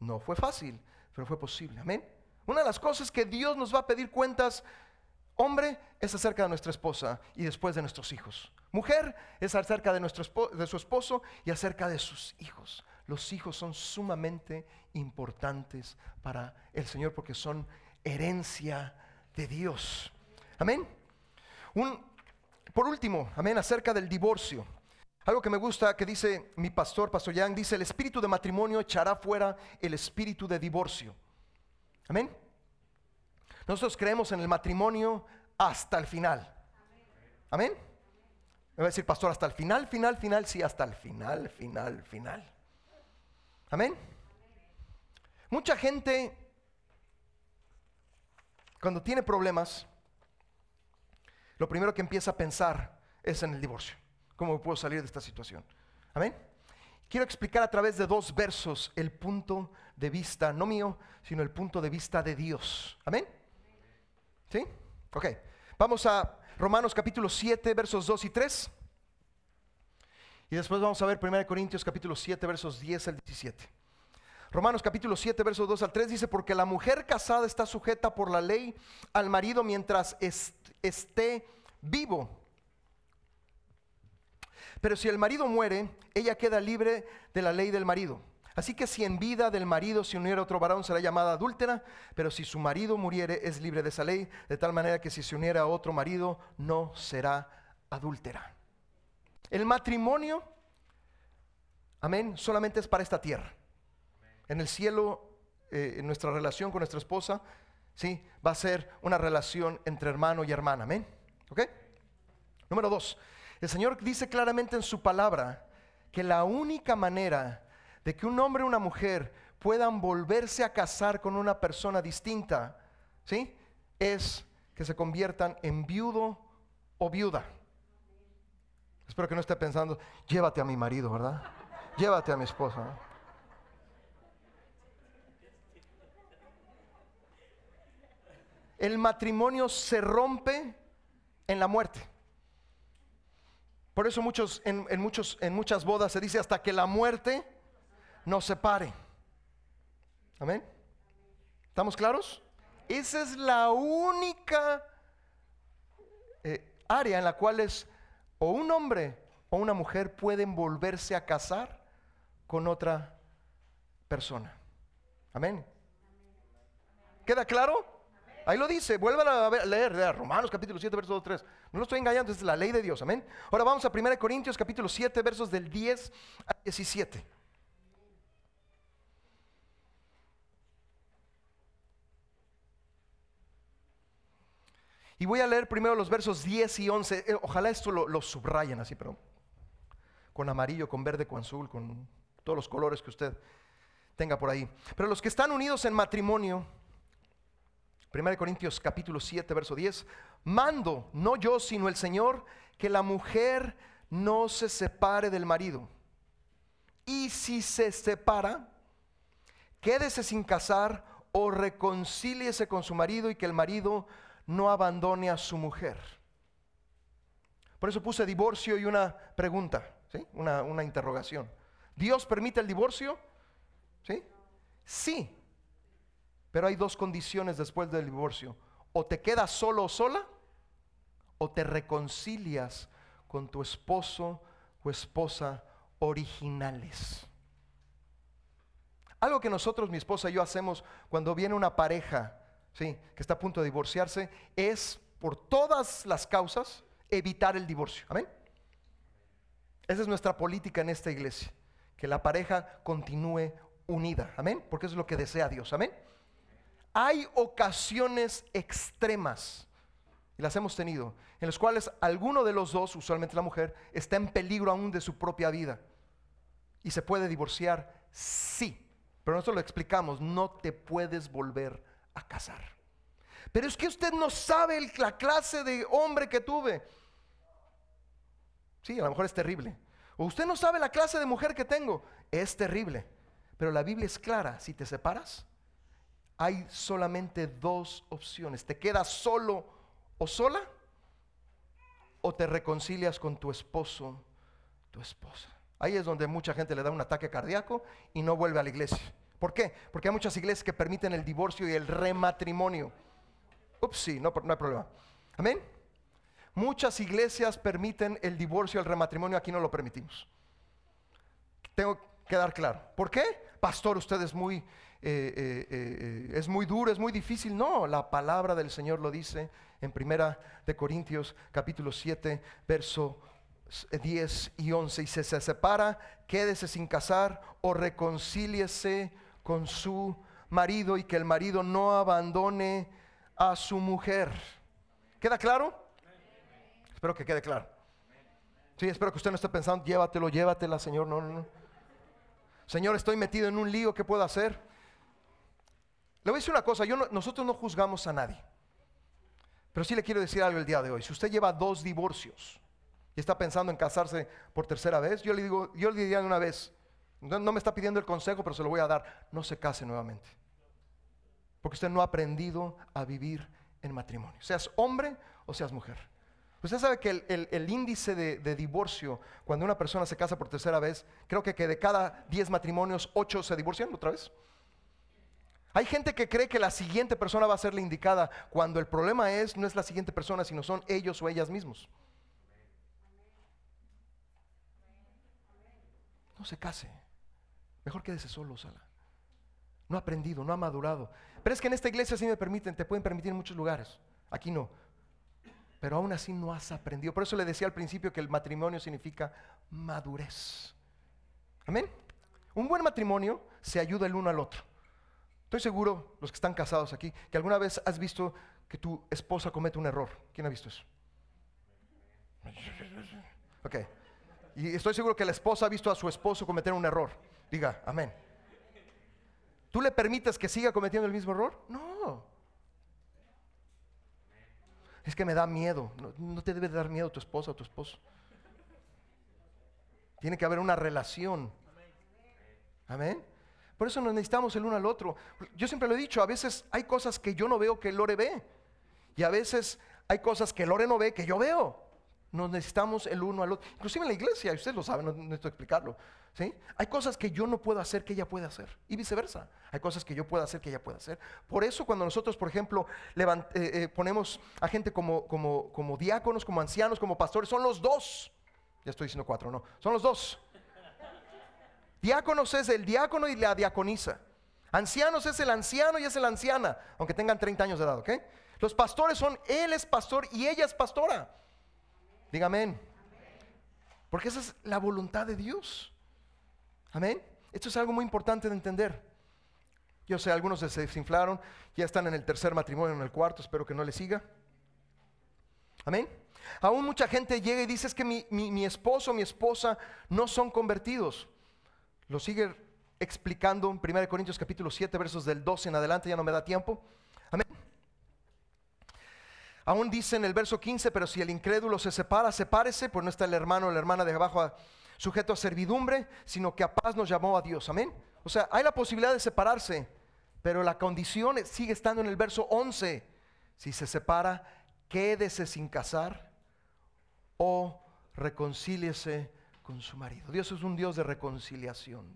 No fue fácil, pero fue posible. Amén. Una de las cosas que Dios nos va a pedir cuentas, hombre, es acerca de nuestra esposa y después de nuestros hijos. Mujer es acerca de, nuestro de su esposo y acerca de sus hijos. Los hijos son sumamente importantes para el Señor porque son herencia de Dios. Amén. Un, por último, amén, acerca del divorcio. Algo que me gusta que dice mi pastor, Pastor Yang, dice, el espíritu de matrimonio echará fuera el espíritu de divorcio. Amén. Nosotros creemos en el matrimonio hasta el final. Amén. Me va a decir, pastor, hasta el final, final, final, sí, hasta el final, final, final. Amén. Mucha gente, cuando tiene problemas, lo primero que empieza a pensar es en el divorcio. ¿Cómo puedo salir de esta situación? Amén. Quiero explicar a través de dos versos el punto de vista, no mío, sino el punto de vista de Dios. Amén. ¿Sí? Ok. Vamos a Romanos capítulo 7, versos 2 y 3. Y después vamos a ver 1 Corintios capítulo 7, versos 10 al 17. Romanos capítulo 7, versos 2 al 3 dice, porque la mujer casada está sujeta por la ley al marido mientras esté vivo. Pero si el marido muere, ella queda libre de la ley del marido. Así que si en vida del marido se uniera otro varón será llamada adúltera, pero si su marido muriere es libre de esa ley, de tal manera que si se uniera a otro marido no será adúltera. El matrimonio, amén, solamente es para esta tierra. En el cielo, eh, en nuestra relación con nuestra esposa, sí, va a ser una relación entre hermano y hermana, amén. ¿Ok? Número dos, el Señor dice claramente en su palabra que la única manera de que un hombre y una mujer puedan volverse a casar con una persona distinta, ¿sí? Es que se conviertan en viudo o viuda. Espero que no esté pensando, llévate a mi marido, ¿verdad? Llévate a mi esposa. El matrimonio se rompe en la muerte. Por eso muchos, en, muchas bodas se dice hasta que la muerte nos separe. Amén. ¿Estamos claros? Esa es la única eh, área en la cual es o un hombre o una mujer pueden volverse a casar con otra persona. Amén. ¿Queda claro? Ahí lo dice, vuelvan a leer, Romanos capítulo 7, verso 3. No lo estoy engañando, es la ley de Dios, amén. Ahora vamos a 1 Corintios capítulo 7, versos del 10 al 17. Y voy a leer primero los versos 10 y 11. Eh, ojalá esto lo, lo, subrayen así, pero con amarillo, con verde, con azul, con todos los colores que usted tenga por ahí. Pero los que están unidos en matrimonio 1 Corintios capítulo 7, verso 10. Mando, no yo, sino el Señor, que la mujer no se separe del marido. Y si se separa, quédese sin casar o reconcíliese con su marido y que el marido no abandone a su mujer. Por eso puse divorcio y una pregunta, ¿sí? una, una interrogación. ¿Dios permite el divorcio? ¿Sí? Sí, pero hay dos condiciones después del divorcio. O te quedas solo o sola, o te reconcilias con tu esposo o esposa originales. Algo que nosotros, mi esposa y yo hacemos cuando viene una pareja, ¿sí? que está a punto de divorciarse, es por todas las causas evitar el divorcio. Amén. Esa es nuestra política en esta iglesia, que la pareja continúe unida. Amén. Porque eso es lo que desea Dios. Amén hay ocasiones extremas, y las hemos tenido, en las cuales alguno de los dos, usualmente la mujer, está en peligro aún de su propia vida. Y se puede divorciar, sí. Pero nosotros lo explicamos, no te puedes volver a casar. Pero es que usted no sabe la clase de hombre que tuve. Sí, a lo mejor es terrible. O usted no sabe la clase de mujer que tengo. Es terrible. Pero la Biblia es clara. Si te separas, hay solamente dos opciones. ¿Te quedas solo o sola? ¿O te reconcilias con tu esposo, tu esposa? Ahí es donde mucha gente le da un ataque cardíaco y no vuelve a la iglesia. ¿Por qué? Porque hay muchas iglesias que permiten el divorcio y el rematrimonio. Ups, sí, no, no hay problema. Amén. Muchas iglesias permiten el divorcio y el rematrimonio, aquí no lo permitimos. Tengo que dar claro. ¿Por qué? Pastor, usted es muy eh, eh, eh, es muy duro, es muy difícil. No, la palabra del Señor lo dice en Primera de Corintios capítulo 7, verso 10 y 11. Y se separa, quédese sin casar o reconcíliese con su marido y que el marido no abandone a su mujer. ¿Queda claro? Espero que quede claro. Sí, espero que usted no esté pensando, llévatelo, llévatela, Señor. No, no, no. Señor, estoy metido en un lío, ¿qué puedo hacer? Le voy a decir una cosa, nosotros no juzgamos a nadie. Pero sí le quiero decir algo el día de hoy. Si usted lleva dos divorcios y está pensando en casarse por tercera vez, yo le digo, yo le diría de una vez, no, no me está pidiendo el consejo, pero se lo voy a dar, no se case nuevamente. Porque usted no ha aprendido a vivir en matrimonio, seas hombre o seas mujer. Usted sabe que el, índice de, divorcio, cuando una persona se casa por tercera vez, creo que, que de cada 10 matrimonios, 8 se divorcian otra vez. Hay gente que cree que la siguiente persona va a ser la indicada, cuando el problema es, no es la siguiente persona, sino son ellos o ellas mismos. No se case. Mejor quédese solo, Sala. No ha aprendido, no ha madurado. Pero es que en esta iglesia sí me permiten, te pueden permitir en muchos lugares. Aquí no pero aún así no has aprendido. Por eso le decía al principio que el matrimonio significa madurez. Amén. Un buen matrimonio se ayuda el uno al otro. Estoy seguro, los que están casados aquí, que alguna vez has visto que tu esposa comete un error. ¿Quién ha visto eso? Ok. Y estoy seguro que la esposa ha visto a su esposo cometer un error. Diga, amén. ¿Tú le permites que siga cometiendo el mismo error? No es que me da miedo. No, te debe dar miedo tu esposa o tu esposo. Tiene que haber una relación. Amén. Por eso nos necesitamos el uno al otro. Yo siempre lo he dicho, a veces hay cosas que yo no veo que Lore ve. Y a veces hay cosas que Lore no ve que yo veo. Nos necesitamos el uno al otro. Inclusive en la iglesia, ustedes lo saben, no necesito explicarlo. Hay cosas que yo no puedo hacer que ella puede hacer. Y viceversa. Hay cosas que yo puedo hacer que ella puede hacer. Por eso cuando nosotros, por ejemplo, eh, eh, ponemos a gente como diáconos, como ancianos, como pastores, son los dos. Ya estoy diciendo cuatro, no. Son los dos. Diáconos es el diácono y la diaconisa. Ancianos es el anciano y es la anciana, aunque tengan 30 años de edad, ¿ok? Los pastores son, él es pastor y ella es pastora. Dígame. Porque esa es la voluntad de Dios. Amén. Esto es algo muy importante de entender. Yo sé, algunos se desinflaron, ya están en el tercer matrimonio, en el cuarto, espero que no le siga. Amén. Aún mucha gente llega y dice es que mi, mi esposo, mi esposa no son convertidos. Lo sigue explicando en 1 Corintios capítulo 7, versos del 12 en adelante, ya no me da tiempo. Amén. Aún dice en el verso 15, pero si el incrédulo se separa, sepárese, pues no está el hermano o la hermana de abajo sujeto a servidumbre, sino que a paz nos llamó a Dios. Amén. O sea, hay la posibilidad de separarse, pero la condición sigue estando en el verso 11. Si se separa, quédese sin casar o reconcíliese con su marido. Dios es un Dios de reconciliación.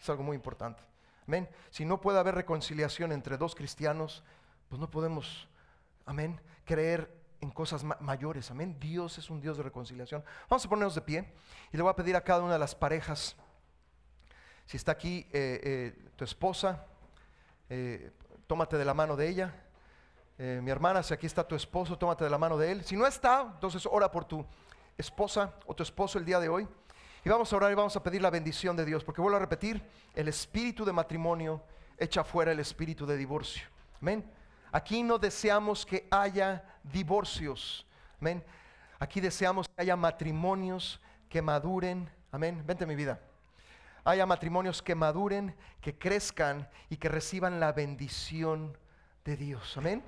Es algo muy importante. Amén. Si no puede haber reconciliación entre dos cristianos, pues no podemos amén, creer en cosas mayores, amén. Dios es un Dios de reconciliación. Vamos a ponernos de pie y le voy a pedir a cada una de las parejas, si está aquí eh, eh, tu esposa, eh, tómate de la mano de ella. mi hermana, si aquí está tu esposo, tómate de la mano de él. Si no está, entonces ora por tu esposa o tu esposo el día de hoy. Y vamos a orar y vamos a pedir la bendición de Dios, porque vuelvo a repetir, el espíritu de matrimonio echa fuera el espíritu de divorcio. Amén. Aquí no deseamos que haya divorcios. Amén. Aquí deseamos que haya matrimonios que maduren. Amén. Vente mi vida. Haya matrimonios que maduren, que crezcan y que reciban la bendición de Dios. Amén.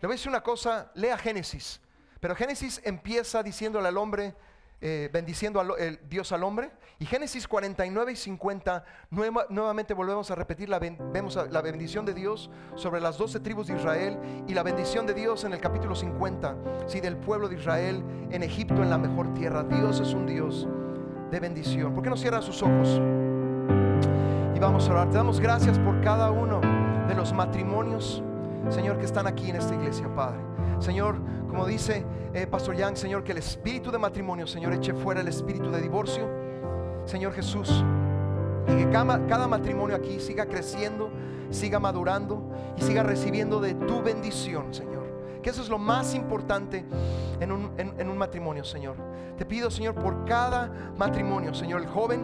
Le voy a decir una cosa, lea Génesis. Pero Génesis empieza diciéndole al hombre, eh, bendiciendo a Dios al hombre. Y Génesis 49 y 50, nuevamente volvemos a repetir, la vemos la bendición de Dios sobre las doce tribus de Israel y la bendición de Dios en el capítulo 50, sí, del pueblo de Israel en Egipto, en la mejor tierra. Dios es un Dios de bendición. ¿Por qué no cierra sus ojos? Y vamos a orar. Te damos gracias por cada uno de los matrimonios, Señor, que están aquí en esta iglesia, Padre. Señor, como dice eh, Pastor Young, Señor, que el espíritu de matrimonio, Señor, eche fuera el espíritu de divorcio. Señor Jesús, y que cada, matrimonio aquí siga creciendo, siga madurando y siga recibiendo de tu bendición, Señor. que eso es lo más importante en un, en- un matrimonio, Señor. Te pido, Señor, por cada matrimonio, Señor, el joven,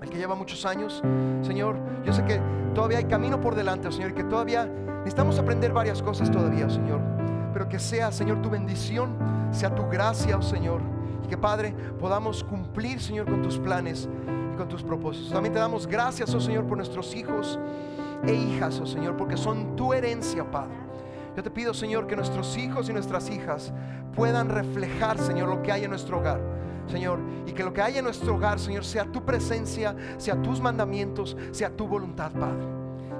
el que lleva muchos años, Señor, yo sé que todavía hay camino por delante, Señor, y que todavía necesitamos aprender varias cosas todavía, Señor. Pero que sea, Señor, tu bendición, sea tu gracia, oh Señor. Y que, Padre, podamos cumplir, Señor, con tus planes y con tus propósitos. También te damos gracias, oh Señor, por nuestros hijos e hijas, oh Señor, porque son tu herencia, Padre. Yo te pido, Señor, que nuestros hijos y nuestras hijas puedan reflejar, Señor, lo que hay en nuestro hogar. Señor, y que lo que hay en nuestro hogar, Señor, sea tu presencia, sea tus mandamientos, sea tu voluntad, Padre.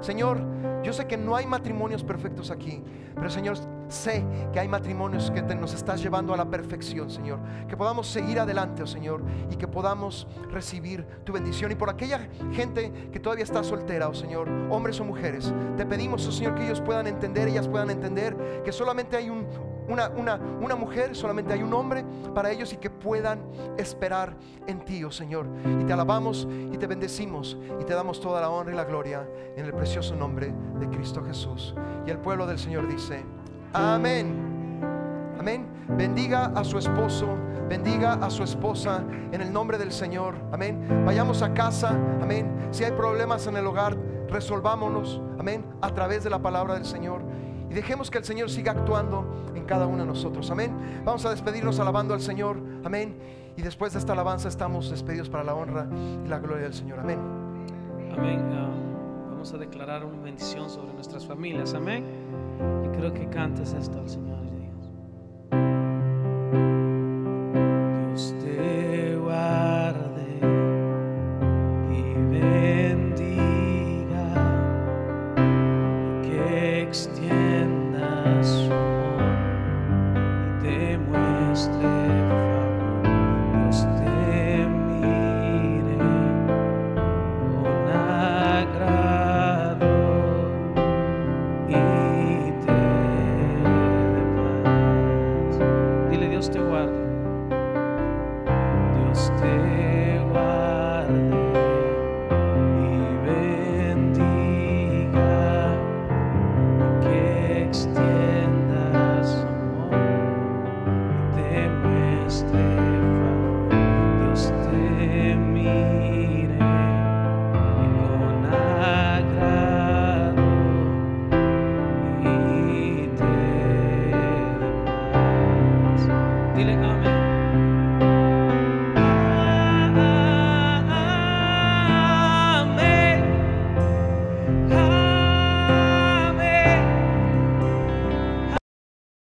Señor, yo sé que no hay matrimonios perfectos aquí, pero Señor, sé que hay matrimonios que te- nos estás llevando a la perfección, Señor. Que podamos seguir adelante, oh Señor, y que podamos recibir tu bendición. Y por aquella gente que todavía está soltera, oh Señor, hombres o mujeres, te pedimos, oh Señor, que ellos puedan entender, ellas puedan entender que solamente hay un, una, una, una mujer, solamente hay un hombre para ellos y que puedan esperar en ti, oh Señor. Y te alabamos y te bendecimos y te damos toda la honra y la gloria en el precioso nombre de Cristo Jesús. Y el pueblo del Señor dice, amén. Amén. Bendiga a su esposo, bendiga a su esposa en el nombre del Señor. Amén. Vayamos a casa. Amén. Si hay problemas en el hogar, resolvámonos. Amén. A través de la palabra del Señor. Y dejemos que el Señor siga actuando en cada uno de nosotros. Amén. Vamos a despedirnos alabando al Señor. Amén. Y después de esta alabanza estamos despedidos para la honra y la gloria del Señor. Amén. Amén. Vamos a declarar una bendición sobre nuestras familias. Amén. Y creo que cantes esto al Señor. Dios